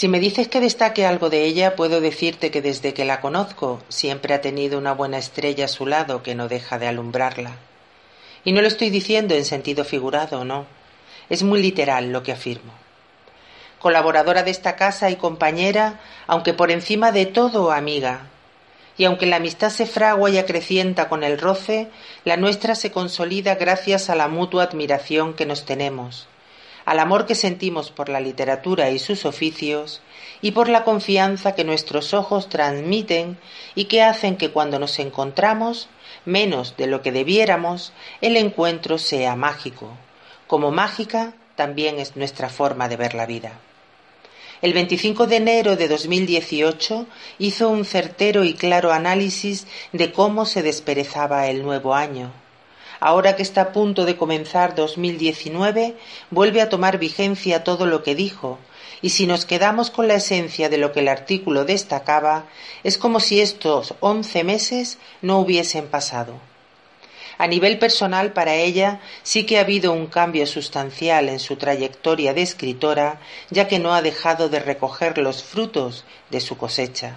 Si me dices que destaque algo de ella, puedo decirte que desde que la conozco siempre ha tenido una buena estrella a su lado que no deja de alumbrarla. Y no lo estoy diciendo en sentido figurado, no. Es muy literal lo que afirmo. Colaboradora de esta casa y compañera, aunque por encima de todo amiga. Y aunque la amistad se fragua y acrecienta con el roce, la nuestra se consolida gracias a la mutua admiración que nos tenemos, al amor que sentimos por la literatura y sus oficios, y por la confianza que nuestros ojos transmiten y que hacen que cuando nos encontramos, menos de lo que debiéramos, el encuentro sea mágico, como mágica también es nuestra forma de ver la vida. El 25 de enero de 2018 hizo un certero y claro análisis de cómo se desperezaba el nuevo año. Ahora que está a punto de comenzar 2019, vuelve a tomar vigencia todo lo que dijo, y si nos quedamos con la esencia de lo que el artículo destacaba, es como si estos once meses no hubiesen pasado. A nivel personal, para ella sí que ha habido un cambio sustancial en su trayectoria de escritora, ya que no ha dejado de recoger los frutos de su cosecha.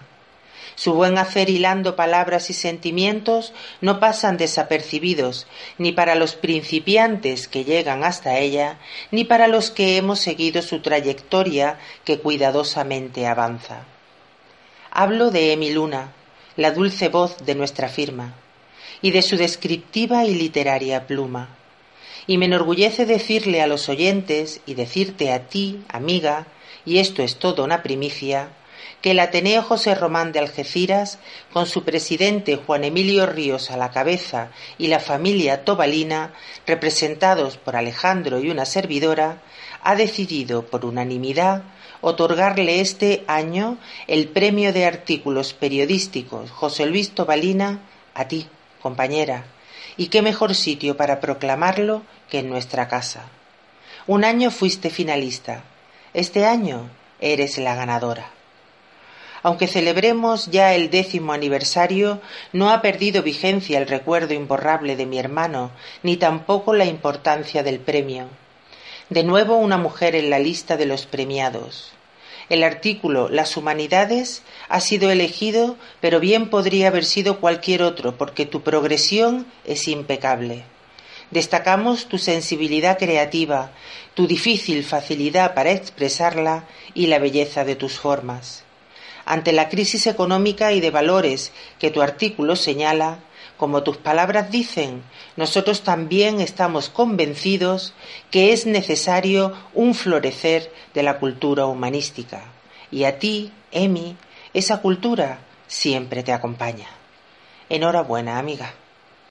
Su buen hacer hilando palabras y sentimientos no pasan desapercibidos ni para los principiantes que llegan hasta ella, ni para los que hemos seguido su trayectoria que cuidadosamente avanza. Hablo de Emiluna, la dulce voz de nuestra firma, y de su descriptiva y literaria pluma. Y me enorgullece decirle a los oyentes y decirte a ti, amiga, y esto es todo una primicia, que el Ateneo José Román de Algeciras, con su presidente Juan Emilio Ríos a la cabeza y la familia Tobalina, representados por Alejandro y una servidora, ha decidido por unanimidad otorgarle este año el premio de artículos periodísticos José Luis Tobalina a ti, compañera, y qué mejor sitio para proclamarlo que en nuestra casa. Un año fuiste finalista, este año eres la ganadora. Aunque celebremos ya el décimo aniversario, no ha perdido vigencia el recuerdo imborrable de mi hermano, ni tampoco la importancia del premio. De nuevo una mujer en la lista de los premiados. El artículo Las humanidades ha sido elegido, pero bien podría haber sido cualquier otro, porque tu progresión es impecable. Destacamos tu sensibilidad creativa, tu difícil facilidad para expresarla y la belleza de tus formas ante la crisis económica y de valores que tu artículo señala, como tus palabras dicen, nosotros también estamos convencidos que es necesario un florecer de la cultura humanística. Y a ti, Emi, esa cultura siempre te acompaña. Enhorabuena, amiga.